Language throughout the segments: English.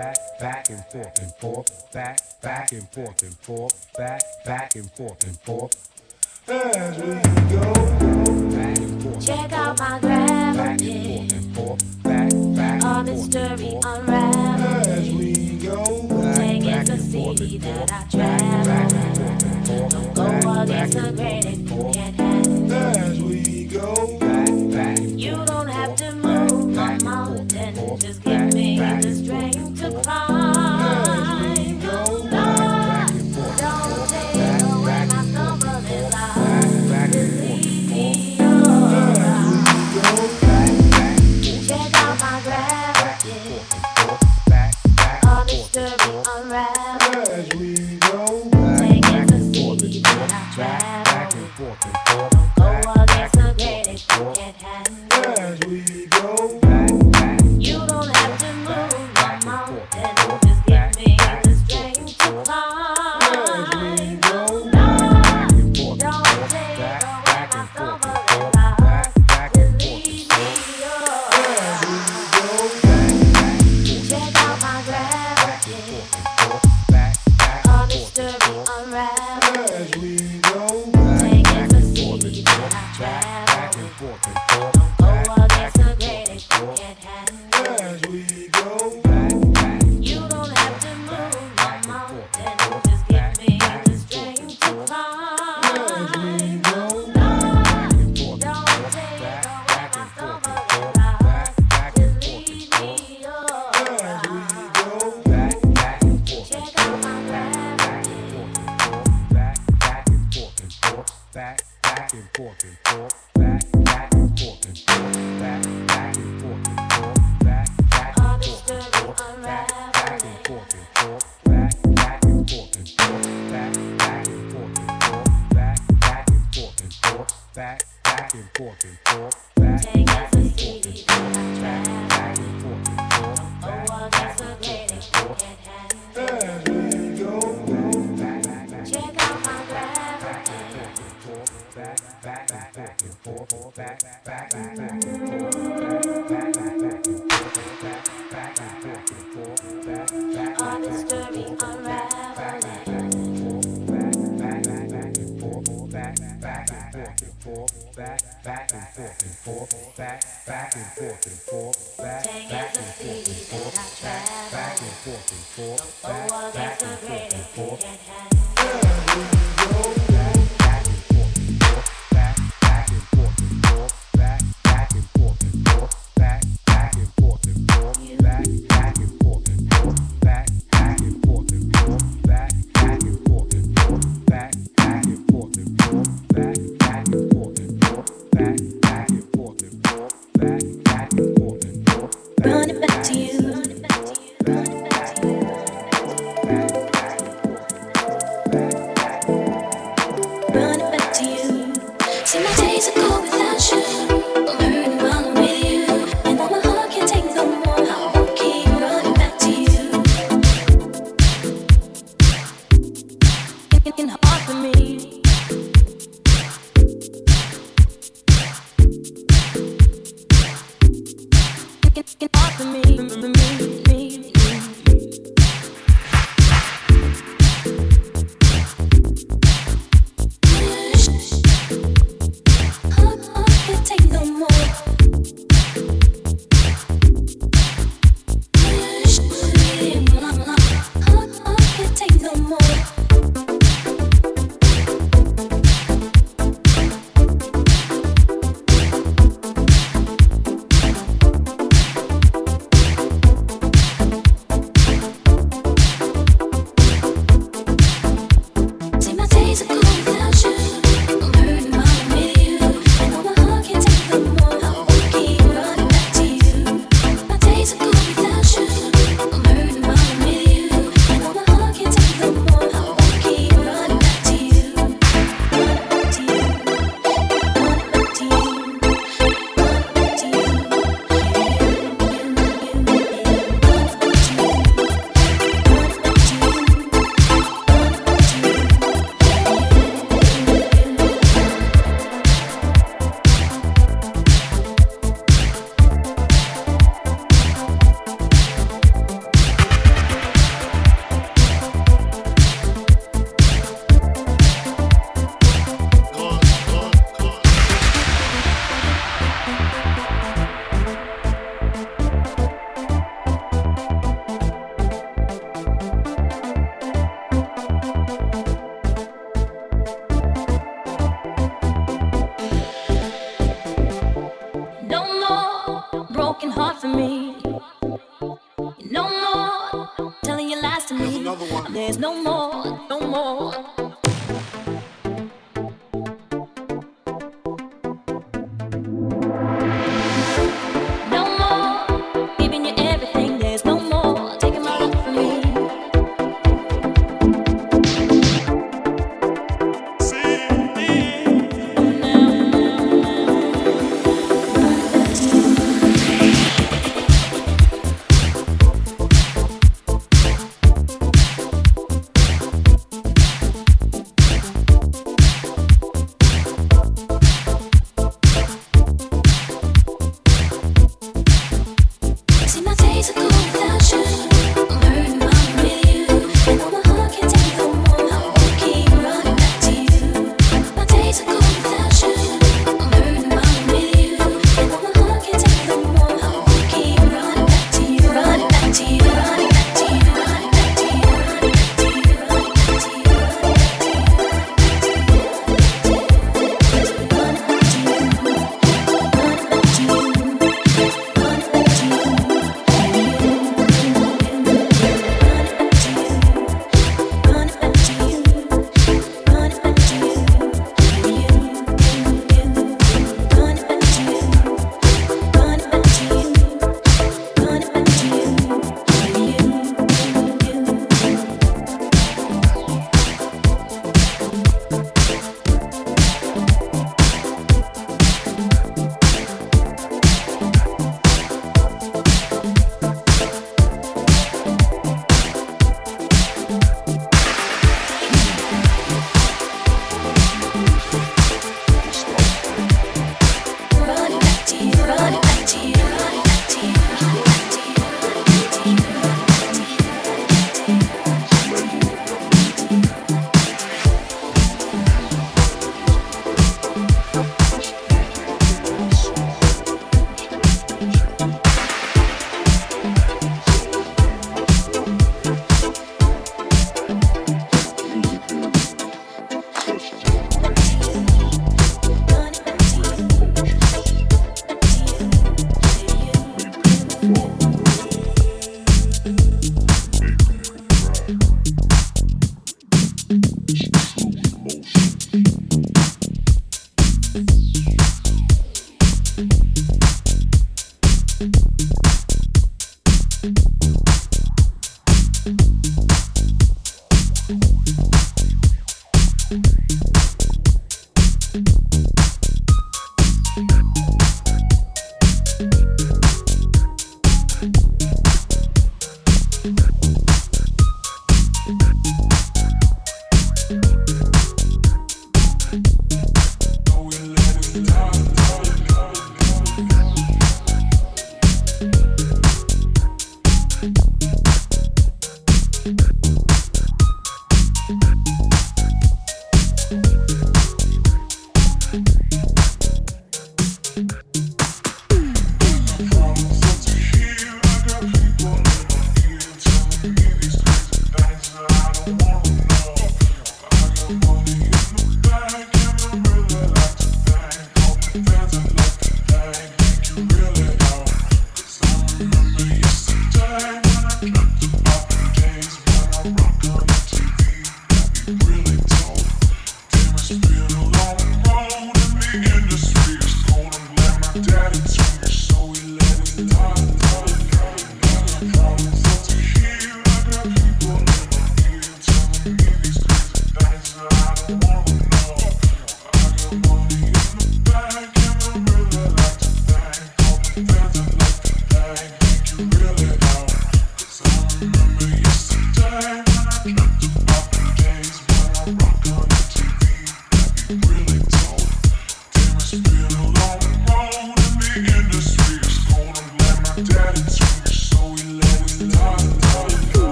back, back and forth and forth, back, back and forth and forth, back, back and forth and forth. As we go, back and forth. Check out my gravity. Back and forth and forth, back, back. and forth mystery unraveled. As we go, back, take back it to see that I travel. Don't go against the grain if you can't handle. As we go, back, back. You don't have to move. I'm out and just.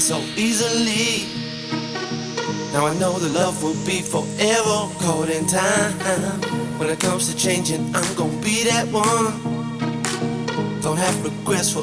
so easily. Now I know the love will be forever caught in time. When it comes to changing, I'm gonna be that one. Don't have regrets for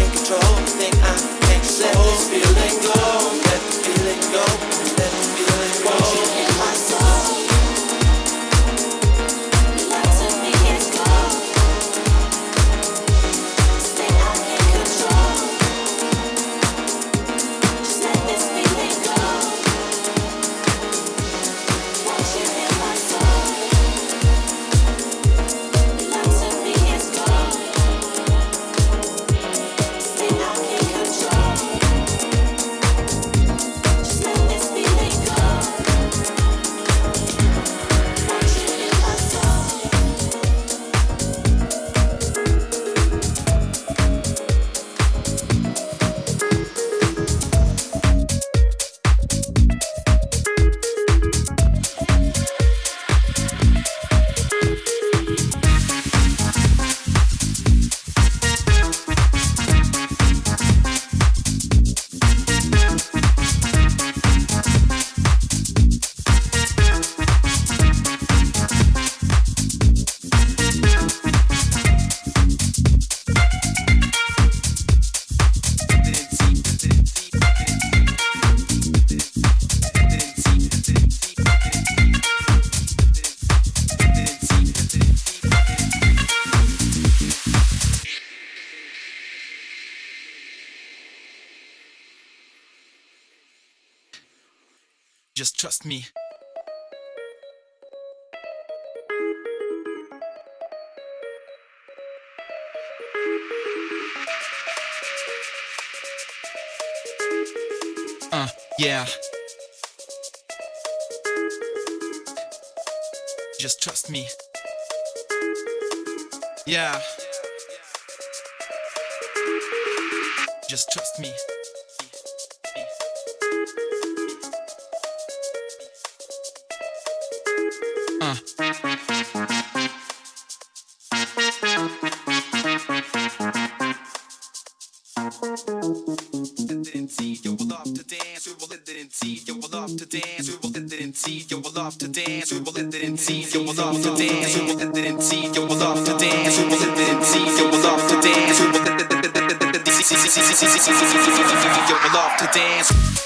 in control. Think I can't let this oh, feeling go. Let this feeling go. Yeah. Just trust me. Yeah. Just trust me. Uh. We will love to dance, we will let it in tea. Yo, we love to dance, we will love to dance, we will love to dance, we will love to dance, we will love to dance.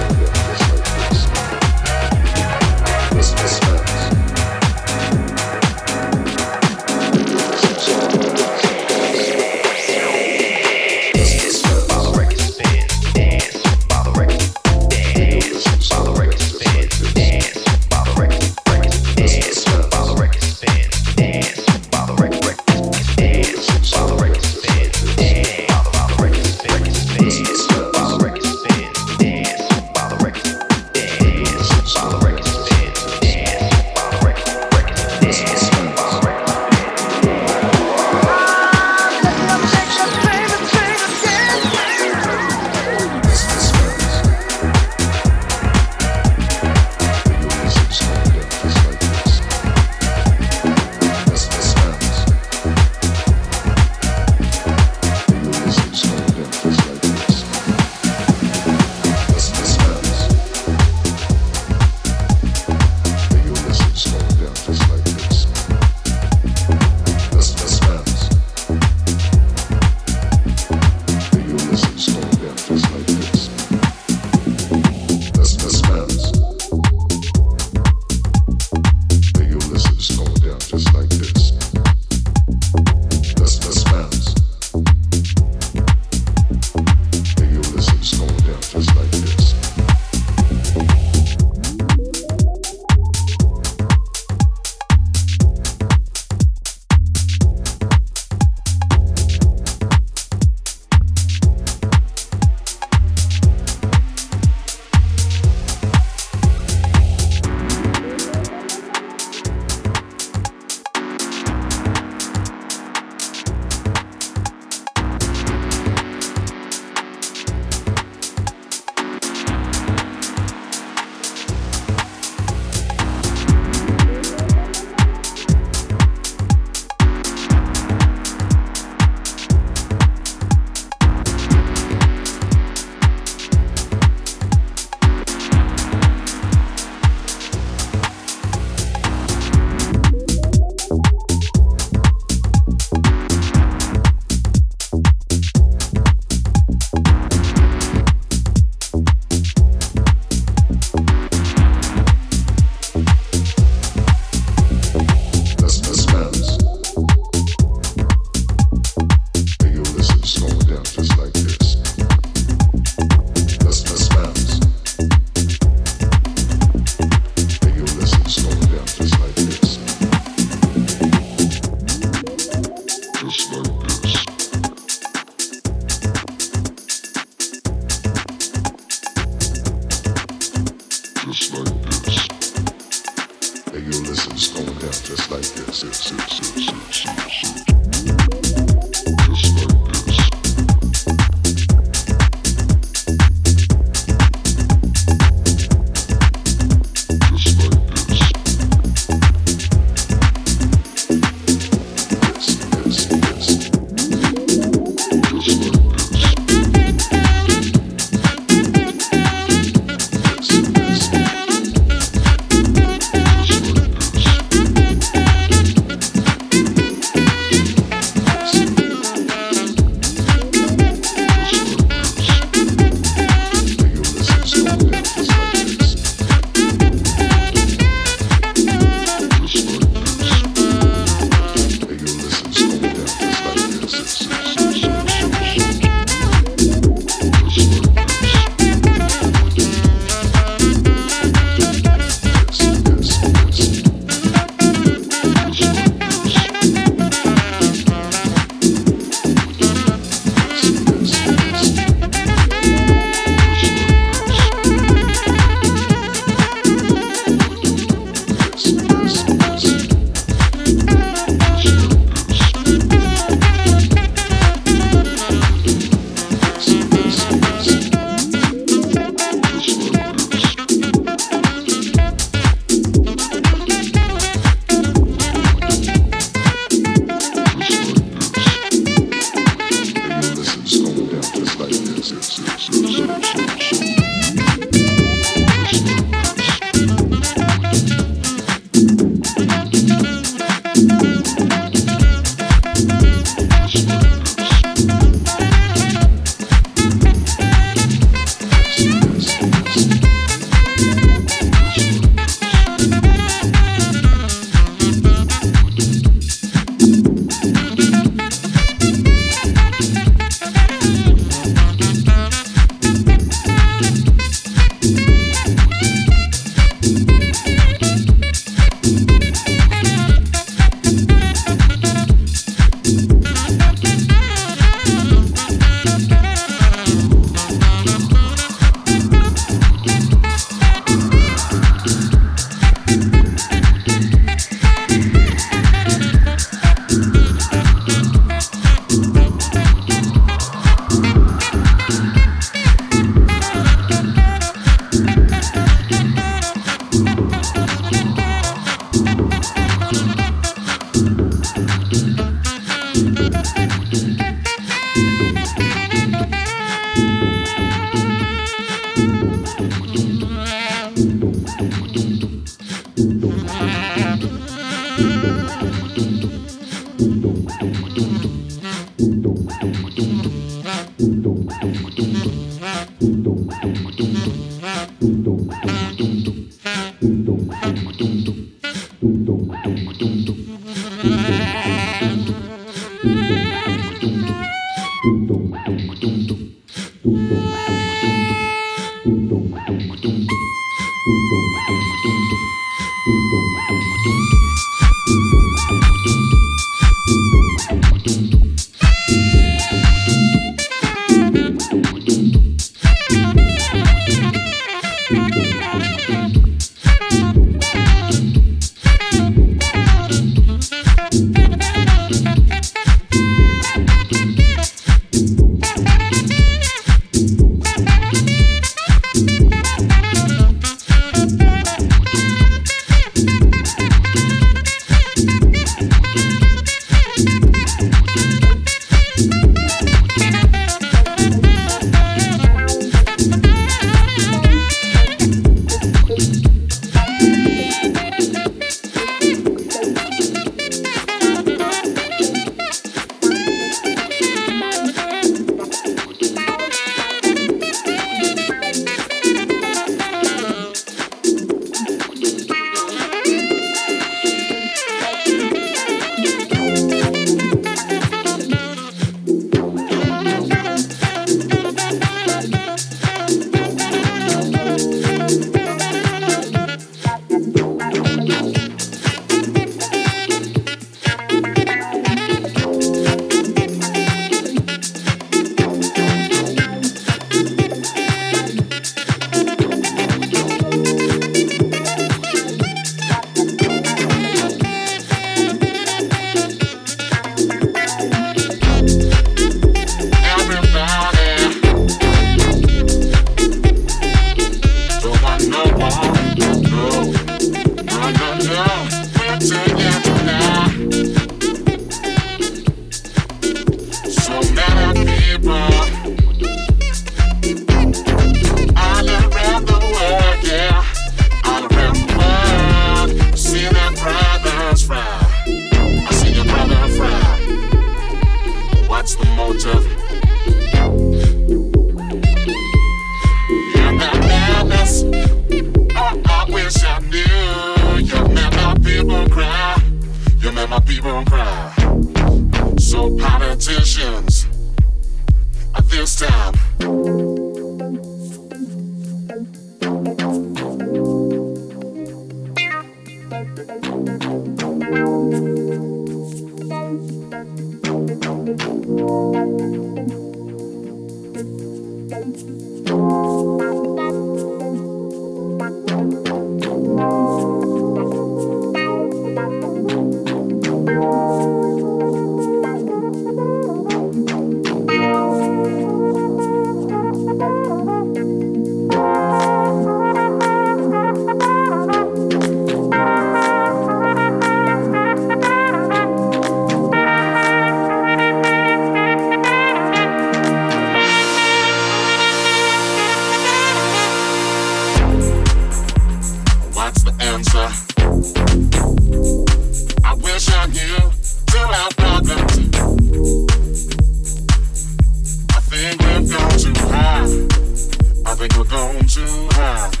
Thank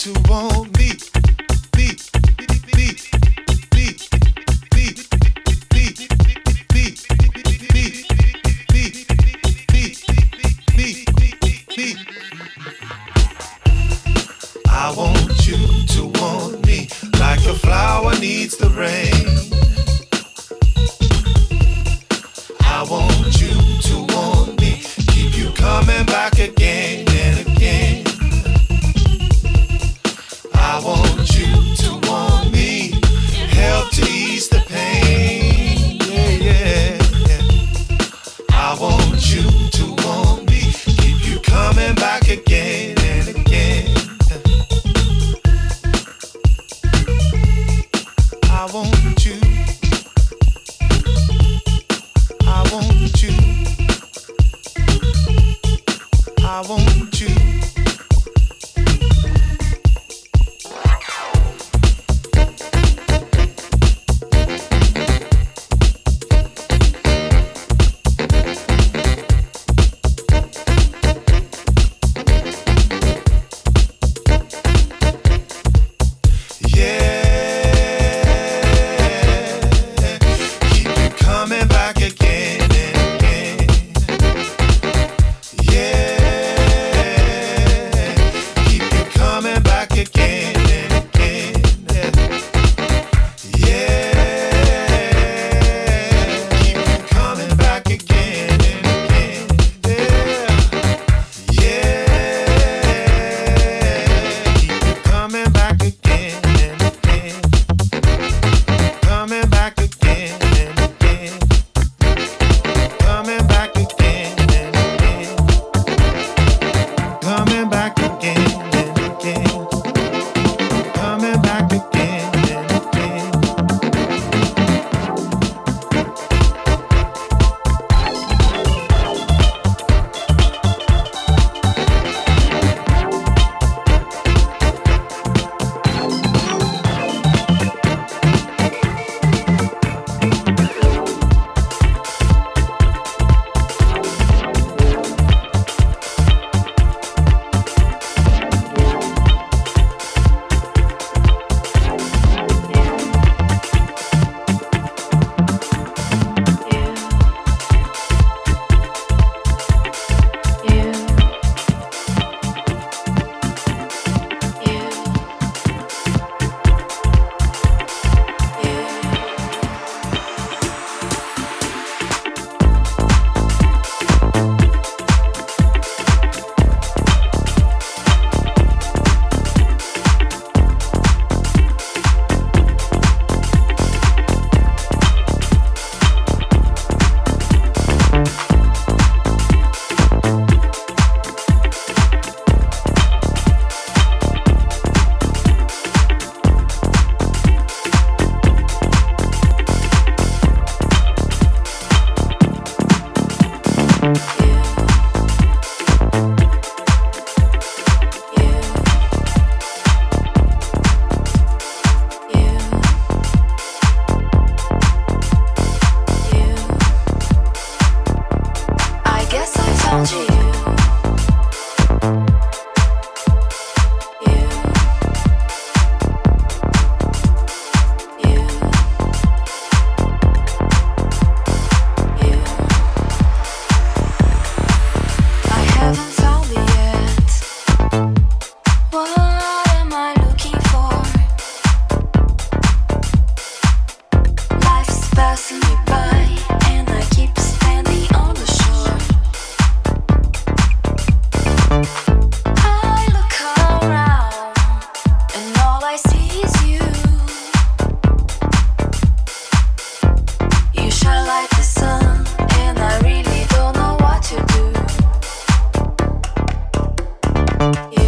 to walk. Yeah.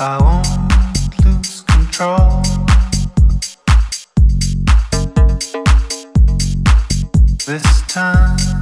I won't lose control. This time.